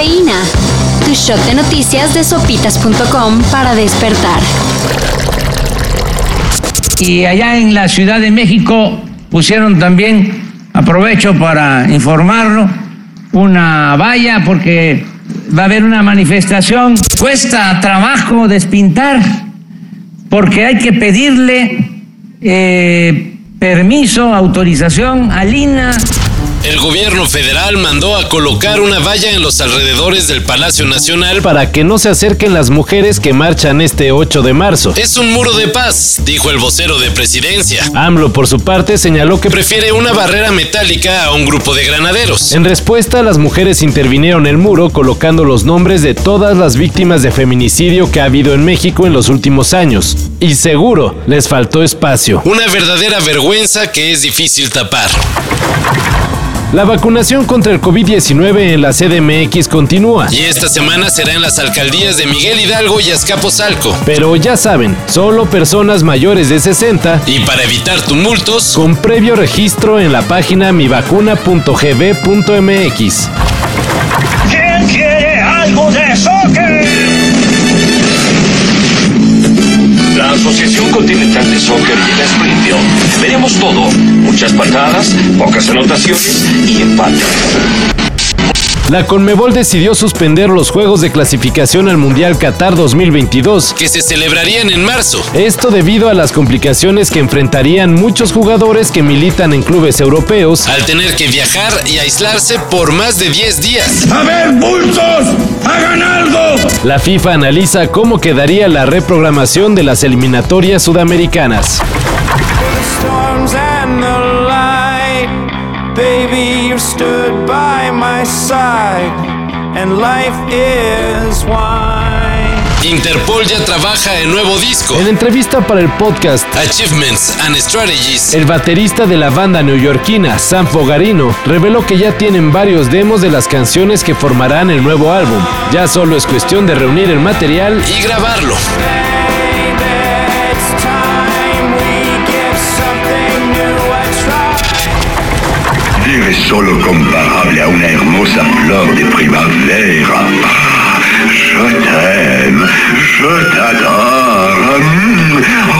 Tu shot de noticias de sopitas.com para despertar. Y allá en la Ciudad de México pusieron también, aprovecho para informarlo, una valla porque va a haber una manifestación. Cuesta trabajo despintar porque hay que pedirle eh, permiso, autorización a Lina el gobierno federal mandó a colocar una valla en los alrededores del Palacio Nacional para que no se acerquen las mujeres que marchan este 8 de marzo. Es un muro de paz, dijo el vocero de presidencia. AMLO, por su parte, señaló que prefiere una barrera metálica a un grupo de granaderos. En respuesta, las mujeres intervinieron el muro colocando los nombres de todas las víctimas de feminicidio que ha habido en México en los últimos años. Y seguro, les faltó espacio. Una verdadera vergüenza que es difícil tapar. La vacunación contra el COVID-19 en la CDMX continúa. Y esta semana será en las alcaldías de Miguel Hidalgo y Azcapotzalco. Pero ya saben, solo personas mayores de 60 y para evitar tumultos, con previo registro en la página mivacuna.gb.mx. Continental de Soccer llega a Springfield. Veremos todo. Muchas patadas, pocas anotaciones y empate. La Conmebol decidió suspender los juegos de clasificación al Mundial Qatar 2022, que se celebrarían en marzo. Esto debido a las complicaciones que enfrentarían muchos jugadores que militan en clubes europeos al tener que viajar y aislarse por más de 10 días. ¡A ver, pulsos! ¡Hagan algo! La FIFA analiza cómo quedaría la reprogramación de las eliminatorias sudamericanas. My side, and life is wine. Interpol ya trabaja en nuevo disco. En entrevista para el podcast Achievements and Strategies, el baterista de la banda neoyorquina Sam Fogarino reveló que ya tienen varios demos de las canciones que formarán el nuevo álbum. Ya solo es cuestión de reunir el material y grabarlo. Solo comparable a una hermosa flor de primavera. Je t'aime, je t'adore.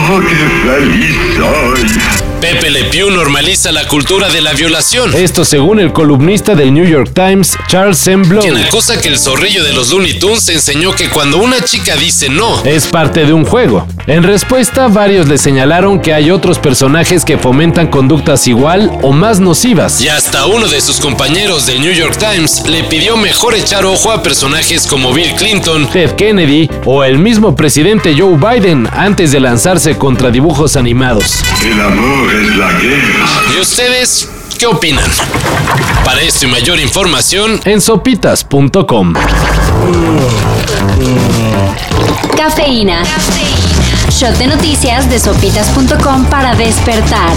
Oh, qué feliz soy. Pepe Le Pew normaliza la cultura de la violación. Esto según el columnista del New York Times, Charles Semblon. Quien acusa que el zorrillo de los Looney Tunes enseñó que cuando una chica dice no, es parte de un juego. En respuesta, varios le señalaron que hay otros personajes que fomentan conductas igual o más nocivas. Y hasta uno de sus compañeros del New York Times le pidió mejor echar ojo a personajes como Bill Clinton, Ted Kennedy o el mismo presidente Joe Biden antes de lanzarse contra dibujos animados. El amor es la guerra. ¿Y ustedes qué opinan? Para esto y mayor información en sopitas.com. Cafeína. Shot de noticias de sopitas.com para despertar.